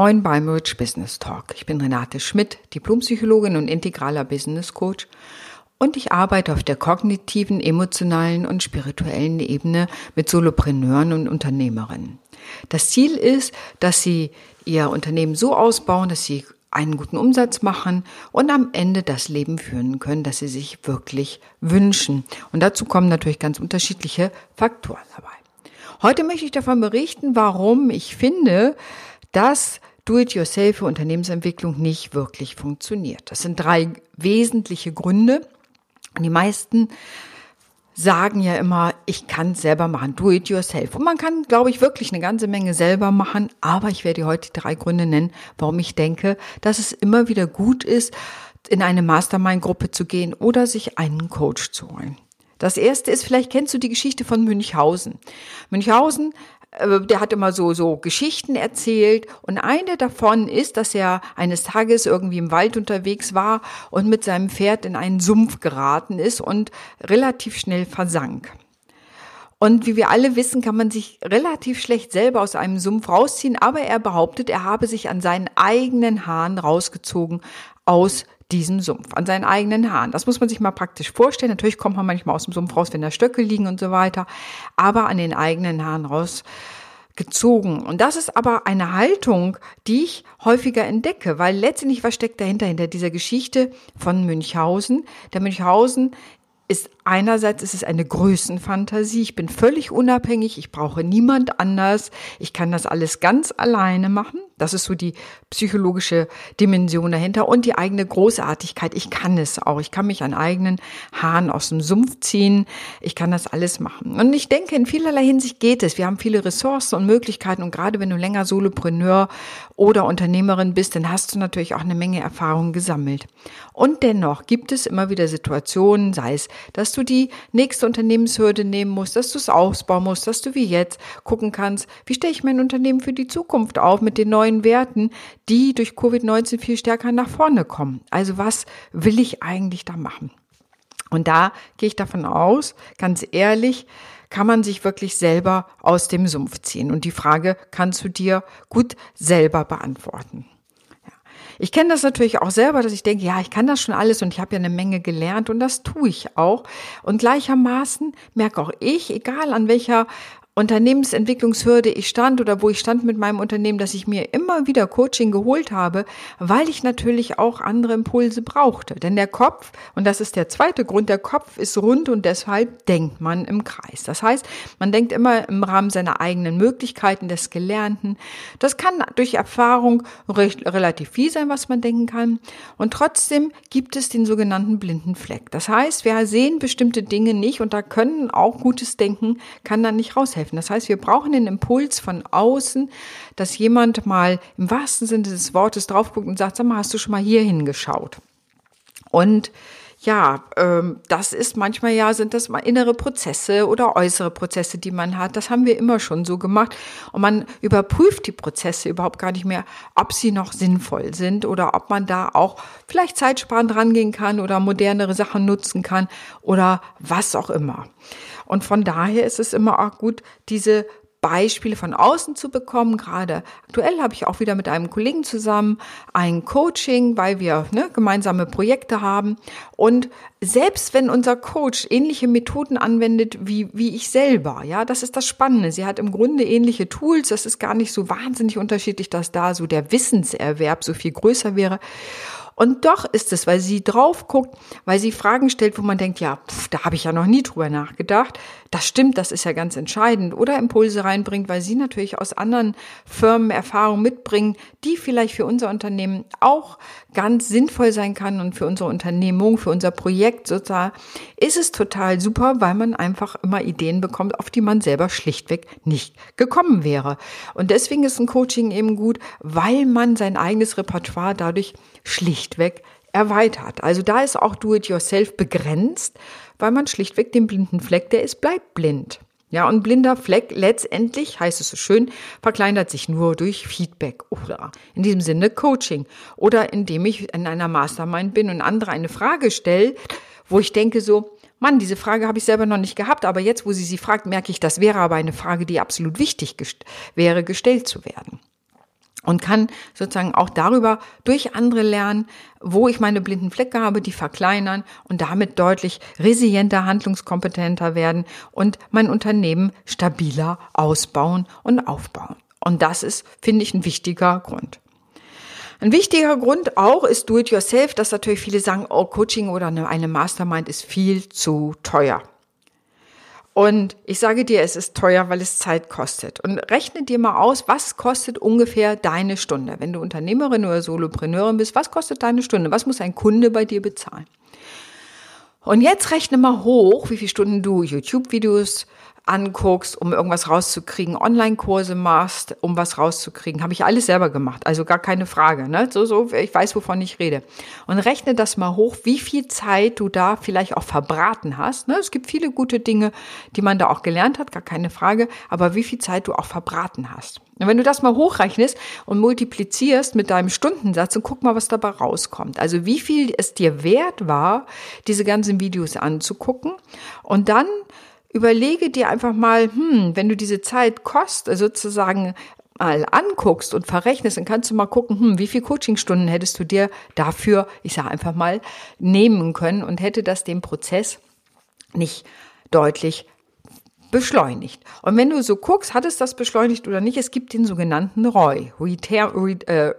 Moin beim Rich Business Talk. Ich bin Renate Schmidt, Diplompsychologin und integraler Business Coach und ich arbeite auf der kognitiven, emotionalen und spirituellen Ebene mit Solopreneuren und Unternehmerinnen. Das Ziel ist, dass sie ihr Unternehmen so ausbauen, dass sie einen guten Umsatz machen und am Ende das Leben führen können, das sie sich wirklich wünschen. Und dazu kommen natürlich ganz unterschiedliche Faktoren dabei. Heute möchte ich davon berichten, warum ich finde, dass Do-it-yourself für Unternehmensentwicklung nicht wirklich funktioniert. Das sind drei wesentliche Gründe. Die meisten sagen ja immer, ich kann es selber machen, do it yourself. Und man kann, glaube ich, wirklich eine ganze Menge selber machen. Aber ich werde heute drei Gründe nennen, warum ich denke, dass es immer wieder gut ist, in eine Mastermind-Gruppe zu gehen oder sich einen Coach zu holen. Das erste ist, vielleicht kennst du die Geschichte von Münchhausen. Münchhausen der hat immer so, so Geschichten erzählt. Und eine davon ist, dass er eines Tages irgendwie im Wald unterwegs war und mit seinem Pferd in einen Sumpf geraten ist und relativ schnell versank. Und wie wir alle wissen, kann man sich relativ schlecht selber aus einem Sumpf rausziehen, aber er behauptet, er habe sich an seinen eigenen Haaren rausgezogen aus diesem Sumpf, an seinen eigenen Haaren. Das muss man sich mal praktisch vorstellen. Natürlich kommt man manchmal aus dem Sumpf raus, wenn da Stöcke liegen und so weiter, aber an den eigenen Haaren raus gezogen. Und das ist aber eine Haltung, die ich häufiger entdecke, weil letztendlich was steckt dahinter, hinter dieser Geschichte von Münchhausen. Der Münchhausen ist einerseits ist es eine Größenfantasie. Ich bin völlig unabhängig. Ich brauche niemand anders. Ich kann das alles ganz alleine machen. Das ist so die psychologische Dimension dahinter und die eigene Großartigkeit. Ich kann es auch. Ich kann mich an eigenen Haaren aus dem Sumpf ziehen. Ich kann das alles machen. Und ich denke, in vielerlei Hinsicht geht es. Wir haben viele Ressourcen und Möglichkeiten und gerade wenn du länger Solopreneur oder Unternehmerin bist, dann hast du natürlich auch eine Menge Erfahrung gesammelt. Und dennoch gibt es immer wieder Situationen, sei es, dass du die nächste Unternehmenshürde nehmen musst, dass du es ausbauen musst, dass du wie jetzt gucken kannst, wie stelle ich mein Unternehmen für die Zukunft auf mit den neuen neuen Werten, die durch Covid-19 viel stärker nach vorne kommen. Also was will ich eigentlich da machen? Und da gehe ich davon aus, ganz ehrlich, kann man sich wirklich selber aus dem Sumpf ziehen. Und die Frage kannst du dir gut selber beantworten. Ich kenne das natürlich auch selber, dass ich denke, ja, ich kann das schon alles und ich habe ja eine Menge gelernt und das tue ich auch. Und gleichermaßen merke auch ich, egal an welcher Unternehmensentwicklungshürde ich stand oder wo ich stand mit meinem Unternehmen, dass ich mir immer wieder Coaching geholt habe, weil ich natürlich auch andere Impulse brauchte. Denn der Kopf, und das ist der zweite Grund, der Kopf ist rund und deshalb denkt man im Kreis. Das heißt, man denkt immer im Rahmen seiner eigenen Möglichkeiten des Gelernten. Das kann durch Erfahrung relativ viel sein, was man denken kann. Und trotzdem gibt es den sogenannten blinden Fleck. Das heißt, wir sehen bestimmte Dinge nicht und da können auch gutes Denken, kann dann nicht raushelfen helfen. Das heißt, wir brauchen den Impuls von außen, dass jemand mal im wahrsten Sinne des Wortes drauf guckt und sagt, sag mal, hast du schon mal hier hingeschaut? Und ja, ähm, das ist manchmal ja, sind das mal innere Prozesse oder äußere Prozesse, die man hat. Das haben wir immer schon so gemacht. Und man überprüft die Prozesse überhaupt gar nicht mehr, ob sie noch sinnvoll sind oder ob man da auch vielleicht zeitsparend rangehen kann oder modernere Sachen nutzen kann oder was auch immer. Und von daher ist es immer auch gut, diese Beispiele von außen zu bekommen. Gerade aktuell habe ich auch wieder mit einem Kollegen zusammen ein Coaching, weil wir ne, gemeinsame Projekte haben. Und selbst wenn unser Coach ähnliche Methoden anwendet wie, wie ich selber, ja, das ist das Spannende. Sie hat im Grunde ähnliche Tools. Das ist gar nicht so wahnsinnig unterschiedlich, dass da so der Wissenserwerb so viel größer wäre. Und doch ist es, weil sie drauf guckt, weil sie Fragen stellt, wo man denkt, ja, pf, da habe ich ja noch nie drüber nachgedacht. Das stimmt, das ist ja ganz entscheidend. Oder Impulse reinbringt, weil sie natürlich aus anderen Firmen Erfahrungen mitbringen, die vielleicht für unser Unternehmen auch ganz sinnvoll sein kann und für unsere Unternehmung, für unser Projekt sozusagen, ist es total super, weil man einfach immer Ideen bekommt, auf die man selber schlichtweg nicht gekommen wäre. Und deswegen ist ein Coaching eben gut, weil man sein eigenes Repertoire dadurch schlichtweg erweitert. Also da ist auch Do-it-yourself begrenzt, weil man schlichtweg den blinden Fleck, der ist, bleibt blind. Ja, und blinder Fleck letztendlich, heißt es so schön, verkleinert sich nur durch Feedback oder in diesem Sinne Coaching oder indem ich in einer Mastermind bin und andere eine Frage stelle, wo ich denke so, Mann, diese Frage habe ich selber noch nicht gehabt, aber jetzt, wo sie sie fragt, merke ich, das wäre aber eine Frage, die absolut wichtig gest wäre, gestellt zu werden. Und kann sozusagen auch darüber durch andere lernen, wo ich meine blinden Flecke habe, die verkleinern und damit deutlich resilienter, handlungskompetenter werden und mein Unternehmen stabiler ausbauen und aufbauen. Und das ist, finde ich, ein wichtiger Grund. Ein wichtiger Grund auch ist Do-it-yourself, dass natürlich viele sagen, oh, Coaching oder eine Mastermind ist viel zu teuer. Und ich sage dir, es ist teuer, weil es Zeit kostet. Und rechne dir mal aus, was kostet ungefähr deine Stunde? Wenn du Unternehmerin oder Solopreneurin bist, was kostet deine Stunde? Was muss ein Kunde bei dir bezahlen? Und jetzt rechne mal hoch, wie viele Stunden du YouTube-Videos anguckst, um irgendwas rauszukriegen, Online-Kurse machst, um was rauszukriegen. Habe ich alles selber gemacht, also gar keine Frage. Ne? So, so, ich weiß, wovon ich rede. Und rechne das mal hoch, wie viel Zeit du da vielleicht auch verbraten hast. Ne? Es gibt viele gute Dinge, die man da auch gelernt hat, gar keine Frage, aber wie viel Zeit du auch verbraten hast. Und wenn du das mal hochrechnest und multiplizierst mit deinem Stundensatz und guck mal, was dabei rauskommt. Also wie viel es dir wert war, diese ganzen Videos anzugucken und dann überlege dir einfach mal, hm, wenn du diese Zeit kost, also sozusagen mal anguckst und verrechnest, dann kannst du mal gucken, hm, wie viel Coachingstunden hättest du dir dafür, ich sage einfach mal, nehmen können und hätte das den Prozess nicht deutlich beschleunigt. Und wenn du so guckst, hat es das beschleunigt oder nicht, es gibt den sogenannten ROI, äh,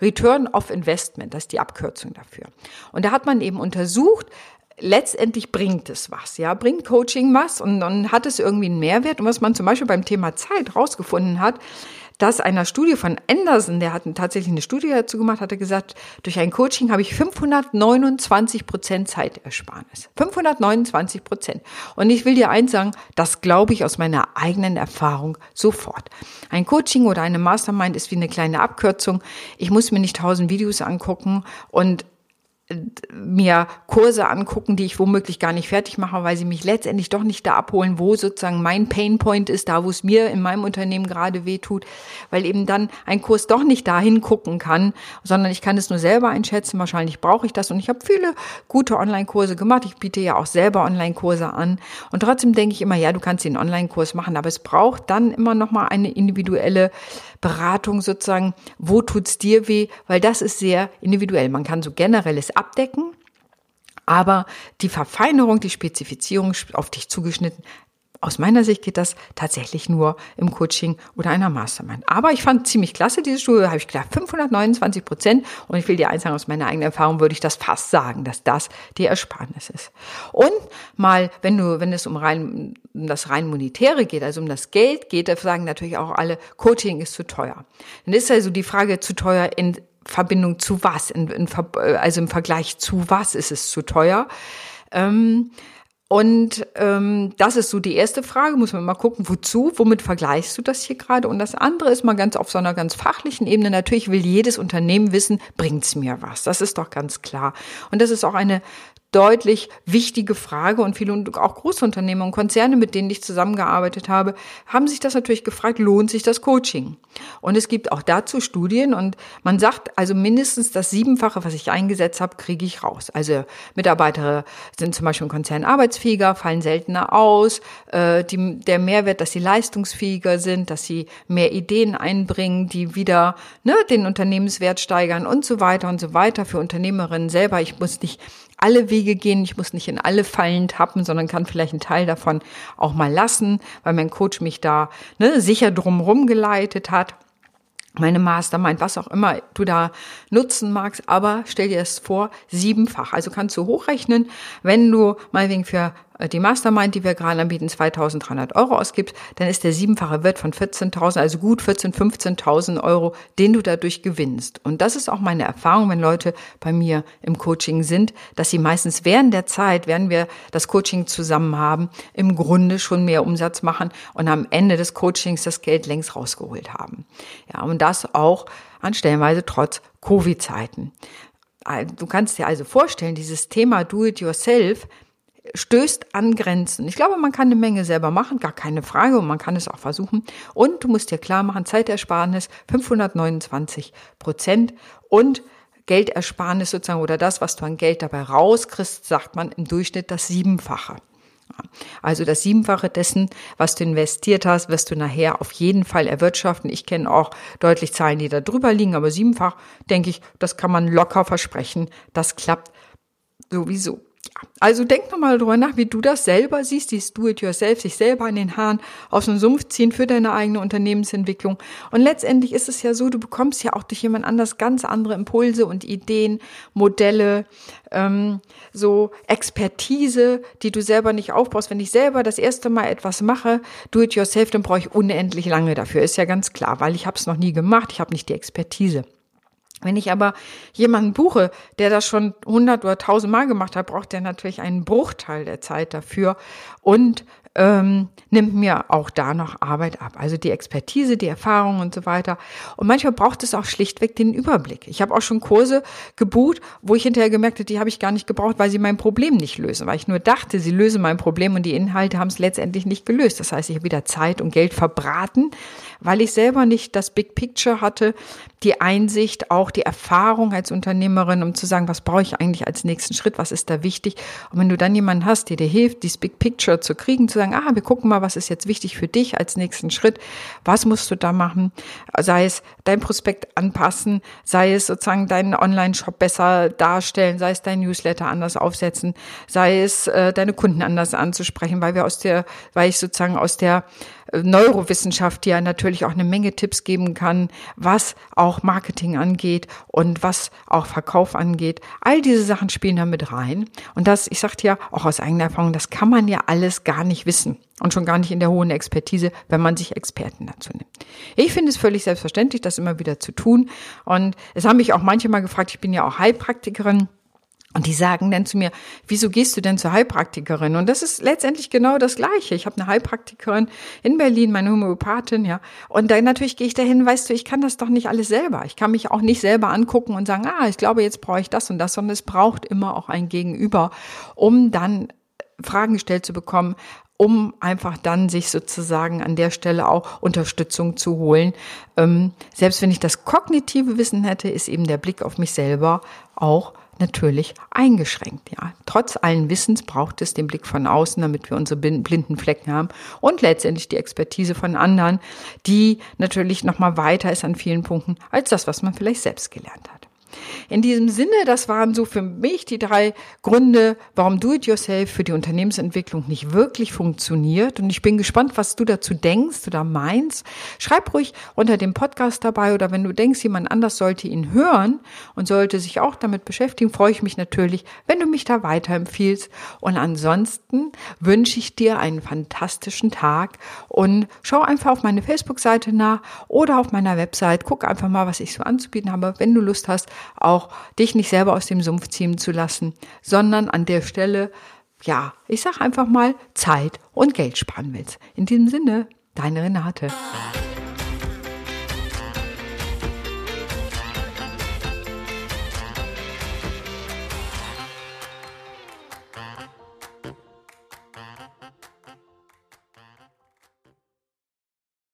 Return of Investment, das ist die Abkürzung dafür. Und da hat man eben untersucht, letztendlich bringt es was, ja, bringt Coaching was und dann hat es irgendwie einen Mehrwert. Und was man zum Beispiel beim Thema Zeit rausgefunden hat, dass einer Studie von Anderson, der hat tatsächlich eine Studie dazu gemacht, hat er gesagt, durch ein Coaching habe ich 529 Prozent Zeitersparnis. 529 Prozent. Und ich will dir eins sagen, das glaube ich aus meiner eigenen Erfahrung sofort. Ein Coaching oder eine Mastermind ist wie eine kleine Abkürzung. Ich muss mir nicht tausend Videos angucken und mir Kurse angucken, die ich womöglich gar nicht fertig mache, weil sie mich letztendlich doch nicht da abholen, wo sozusagen mein Painpoint ist, da wo es mir in meinem Unternehmen gerade weh tut, weil eben dann ein Kurs doch nicht dahin gucken kann, sondern ich kann es nur selber einschätzen, wahrscheinlich brauche ich das. Und ich habe viele gute Online-Kurse gemacht, ich biete ja auch selber Online-Kurse an. Und trotzdem denke ich immer, ja, du kannst den Online-Kurs machen, aber es braucht dann immer noch mal eine individuelle Beratung sozusagen, wo tut's dir weh, weil das ist sehr individuell. Man kann so generelles abdecken, aber die Verfeinerung, die Spezifizierung auf dich zugeschnitten, aus meiner Sicht geht das tatsächlich nur im Coaching oder einer Mastermind. Aber ich fand ziemlich klasse diese Studie, habe ich gedacht, 529 Prozent. Und ich will dir eins sagen, aus meiner eigenen Erfahrung würde ich das fast sagen, dass das die Ersparnis ist. Und mal, wenn du, wenn es um rein, um das rein monetäre geht, also um das Geld geht, da sagen natürlich auch alle, Coaching ist zu teuer. Dann ist also die Frage zu teuer in Verbindung zu was, in, in, also im Vergleich zu was ist es zu teuer. Ähm, und ähm, das ist so die erste Frage, muss man mal gucken, wozu, womit vergleichst du das hier gerade? Und das andere ist mal ganz auf so einer ganz fachlichen Ebene. Natürlich will jedes Unternehmen wissen, bringt's mir was? Das ist doch ganz klar. Und das ist auch eine deutlich wichtige Frage und viele auch Großunternehmen und Konzerne, mit denen ich zusammengearbeitet habe, haben sich das natürlich gefragt, lohnt sich das Coaching? Und es gibt auch dazu Studien und man sagt, also mindestens das Siebenfache, was ich eingesetzt habe, kriege ich raus. Also Mitarbeiter sind zum Beispiel im Konzern arbeitsfähiger, fallen seltener aus, äh, die, der Mehrwert, dass sie leistungsfähiger sind, dass sie mehr Ideen einbringen, die wieder ne, den Unternehmenswert steigern und so weiter und so weiter. Für Unternehmerinnen selber, ich muss nicht alle Wege gehen. Ich muss nicht in alle Fallen tappen, sondern kann vielleicht einen Teil davon auch mal lassen, weil mein Coach mich da ne, sicher drumherum geleitet hat. Meine Mastermind, was auch immer du da nutzen magst, aber stell dir das vor, siebenfach. Also kannst du hochrechnen, wenn du mal wegen für die Mastermind, die wir gerade anbieten, 2.300 Euro ausgibst, dann ist der siebenfache Wert von 14.000, also gut 14.000, 15.000 Euro, den du dadurch gewinnst. Und das ist auch meine Erfahrung, wenn Leute bei mir im Coaching sind, dass sie meistens während der Zeit, während wir das Coaching zusammen haben, im Grunde schon mehr Umsatz machen und am Ende des Coachings das Geld längst rausgeholt haben. Ja, und das auch an Stellenweise trotz Covid-Zeiten. Äh, du kannst dir also vorstellen, dieses Thema Do-it-yourself stößt an Grenzen. Ich glaube, man kann eine Menge selber machen, gar keine Frage, und man kann es auch versuchen. Und du musst dir klar machen, Zeitersparnis 529 Prozent und Geldersparnis sozusagen oder das, was du an Geld dabei rauskriegst, sagt man im Durchschnitt das Siebenfache. Also das Siebenfache dessen, was du investiert hast, wirst du nachher auf jeden Fall erwirtschaften. Ich kenne auch deutlich Zahlen, die da drüber liegen, aber siebenfach, denke ich, das kann man locker versprechen. Das klappt sowieso. Also denk nochmal drüber nach, wie du das selber siehst, dieses Do-it-yourself, sich selber in den Haaren aus dem Sumpf ziehen für deine eigene Unternehmensentwicklung. Und letztendlich ist es ja so, du bekommst ja auch durch jemand anders ganz andere Impulse und Ideen, Modelle, ähm, so Expertise, die du selber nicht aufbaust. Wenn ich selber das erste Mal etwas mache, Do-it-yourself, dann brauche ich unendlich lange dafür. Ist ja ganz klar, weil ich habe es noch nie gemacht, ich habe nicht die Expertise. Wenn ich aber jemanden buche, der das schon hundert oder tausend Mal gemacht hat, braucht der natürlich einen Bruchteil der Zeit dafür. Und ähm, nimmt mir auch da noch Arbeit ab. Also die Expertise, die Erfahrung und so weiter. Und manchmal braucht es auch schlichtweg den Überblick. Ich habe auch schon Kurse gebucht, wo ich hinterher gemerkt habe, die habe ich gar nicht gebraucht, weil sie mein Problem nicht lösen. Weil ich nur dachte, sie lösen mein Problem und die Inhalte haben es letztendlich nicht gelöst. Das heißt, ich habe wieder Zeit und Geld verbraten, weil ich selber nicht das Big Picture hatte, die Einsicht, auch die Erfahrung als Unternehmerin, um zu sagen, was brauche ich eigentlich als nächsten Schritt, was ist da wichtig. Und wenn du dann jemanden hast, der dir hilft, dieses Big Picture zu kriegen, zu sagen, ah, wir gucken mal, was ist jetzt wichtig für dich als nächsten Schritt, was musst du da machen, sei es dein Prospekt anpassen, sei es sozusagen deinen Online-Shop besser darstellen, sei es dein Newsletter anders aufsetzen, sei es äh, deine Kunden anders anzusprechen, weil wir aus der, weil ich sozusagen aus der Neurowissenschaft, die ja natürlich auch eine Menge Tipps geben kann, was auch Marketing angeht und was auch Verkauf angeht. All diese Sachen spielen da mit rein. Und das, ich sagte ja auch aus eigener Erfahrung, das kann man ja alles gar nicht wissen und schon gar nicht in der hohen Expertise, wenn man sich Experten dazu nimmt. Ich finde es völlig selbstverständlich, das immer wieder zu tun. Und es haben mich auch manche mal gefragt, ich bin ja auch Heilpraktikerin. Und die sagen dann zu mir, wieso gehst du denn zur Heilpraktikerin? Und das ist letztendlich genau das Gleiche. Ich habe eine Heilpraktikerin in Berlin, meine Homöopathin, ja. Und dann natürlich gehe ich dahin, weißt du, ich kann das doch nicht alles selber. Ich kann mich auch nicht selber angucken und sagen, ah, ich glaube, jetzt brauche ich das und das, sondern es braucht immer auch ein Gegenüber, um dann Fragen gestellt zu bekommen, um einfach dann sich sozusagen an der Stelle auch Unterstützung zu holen. Ähm, selbst wenn ich das kognitive Wissen hätte, ist eben der Blick auf mich selber auch natürlich eingeschränkt. Ja. Trotz allen Wissens braucht es den Blick von außen, damit wir unsere blinden Flecken haben und letztendlich die Expertise von anderen, die natürlich noch mal weiter ist an vielen Punkten als das, was man vielleicht selbst gelernt hat. In diesem Sinne, das waren so für mich die drei Gründe, warum Do-it-yourself für die Unternehmensentwicklung nicht wirklich funktioniert. Und ich bin gespannt, was du dazu denkst oder meinst. Schreib ruhig unter dem Podcast dabei oder wenn du denkst, jemand anders sollte ihn hören und sollte sich auch damit beschäftigen, freue ich mich natürlich, wenn du mich da weiterempfiehlst. Und ansonsten wünsche ich dir einen fantastischen Tag und schau einfach auf meine Facebook-Seite nach oder auf meiner Website. Guck einfach mal, was ich so anzubieten habe. Wenn du Lust hast, auch dich nicht selber aus dem Sumpf ziehen zu lassen, sondern an der Stelle, ja, ich sag einfach mal, Zeit und Geld sparen willst. In diesem Sinne, deine Renate.